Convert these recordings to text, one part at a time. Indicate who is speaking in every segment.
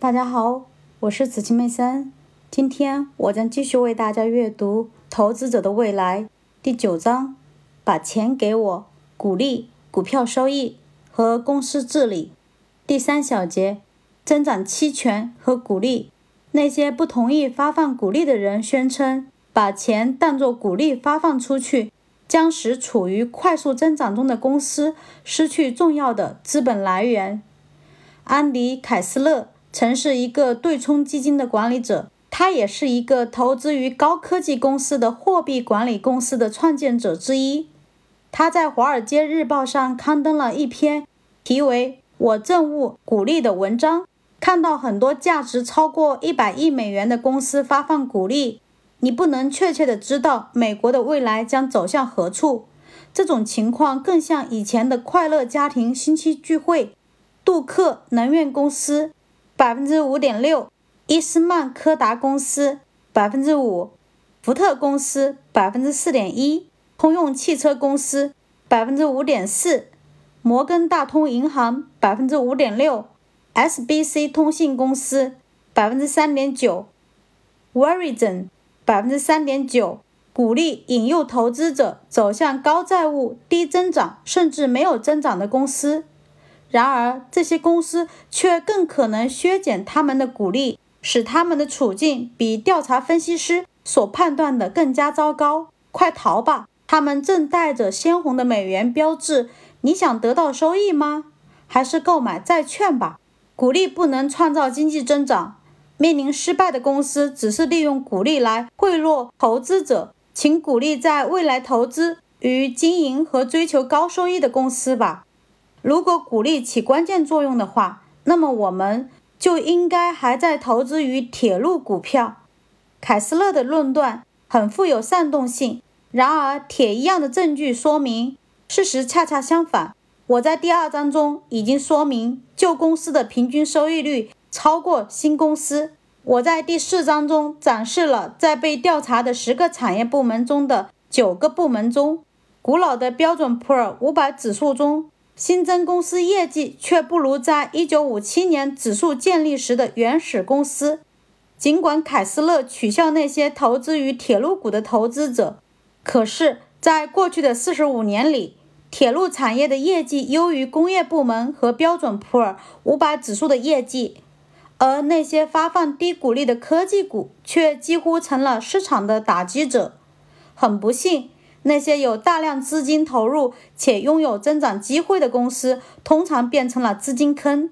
Speaker 1: 大家好，我是紫金妹森。今天我将继续为大家阅读《投资者的未来》第九章：把钱给我，鼓励股票收益和公司治理。第三小节：增长期权和鼓励。那些不同意发放股利的人宣称，把钱当作股利发放出去，将使处于快速增长中的公司失去重要的资本来源。安迪·凯斯勒。曾是一个对冲基金的管理者，他也是一个投资于高科技公司的货币管理公司的创建者之一。他在《华尔街日报》上刊登了一篇题为“我憎恶鼓励”的文章。看到很多价值超过一百亿美元的公司发放鼓励，你不能确切的知道美国的未来将走向何处。这种情况更像以前的快乐家庭星期聚会。杜克能源公司。百分之五点六，伊斯曼柯达公司百分之五，福特公司百分之四点一，通用汽车公司百分之五点四，摩根大通银行百分之五点六，SBC 通信公司百分之三点九，Verizon 百分之三点九，鼓励引诱投资者走向高债务、低增长甚至没有增长的公司。然而，这些公司却更可能削减他们的股利，使他们的处境比调查分析师所判断的更加糟糕。快逃吧！他们正带着鲜红的美元标志。你想得到收益吗？还是购买债券吧？股利不能创造经济增长。面临失败的公司只是利用股利来贿赂投资者。请鼓励在未来投资与经营和追求高收益的公司吧。如果鼓励起关键作用的话，那么我们就应该还在投资于铁路股票。凯斯勒的论断很富有煽动性，然而铁一样的证据说明事实恰恰相反。我在第二章中已经说明，旧公司的平均收益率超过新公司。我在第四章中展示了在被调查的十个产业部门中的九个部门中，古老的标准普尔五百指数中。新增公司业绩却不如在1957年指数建立时的原始公司。尽管凯斯勒取笑那些投资于铁路股的投资者，可是，在过去的45年里，铁路产业的业绩优于工业部门和标准普尔500指数的业绩，而那些发放低股利的科技股却几乎成了市场的打击者。很不幸。那些有大量资金投入且拥有增长机会的公司，通常变成了资金坑。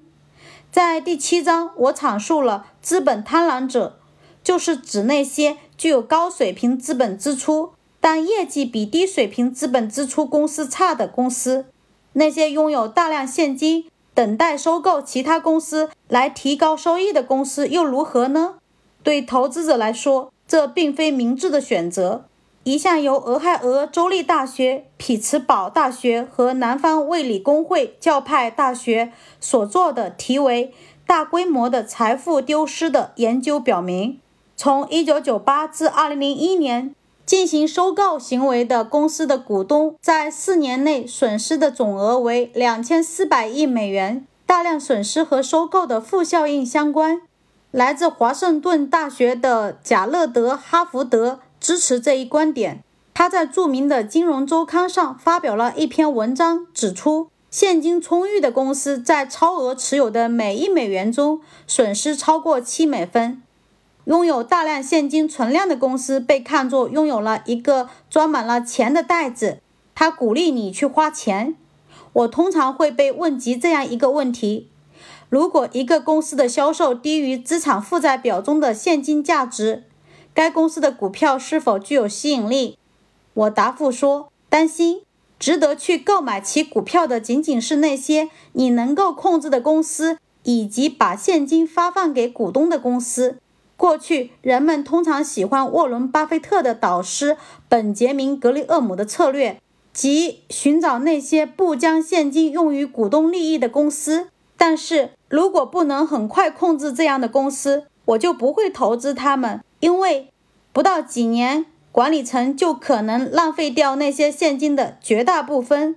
Speaker 1: 在第七章，我阐述了资本贪婪者，就是指那些具有高水平资本支出但业绩比低水平资本支出公司差的公司。那些拥有大量现金等待收购其他公司来提高收益的公司又如何呢？对投资者来说，这并非明智的选择。一项由俄亥俄州立大学、匹兹堡大学和南方卫理公会教派大学所做的题为“大规模的财富丢失”的研究表明，从1998至2001年进行收购行为的公司的股东在四年内损失的总额为2400亿美元。大量损失和收购的负效应相关。来自华盛顿大学的贾勒德·哈福德。支持这一观点。他在著名的《金融周刊》上发表了一篇文章，指出现金充裕的公司在超额持有的每一美元中损失超过七美分。拥有大量现金存量的公司被看作拥有了一个装满了钱的袋子。他鼓励你去花钱。我通常会被问及这样一个问题：如果一个公司的销售低于资产负债表中的现金价值？该公司的股票是否具有吸引力？我答复说：担心。值得去购买其股票的仅仅是那些你能够控制的公司，以及把现金发放给股东的公司。过去，人们通常喜欢沃伦·巴菲特的导师本杰明·格里厄姆的策略，即寻找那些不将现金用于股东利益的公司。但是如果不能很快控制这样的公司，我就不会投资他们。因为不到几年，管理层就可能浪费掉那些现金的绝大部分。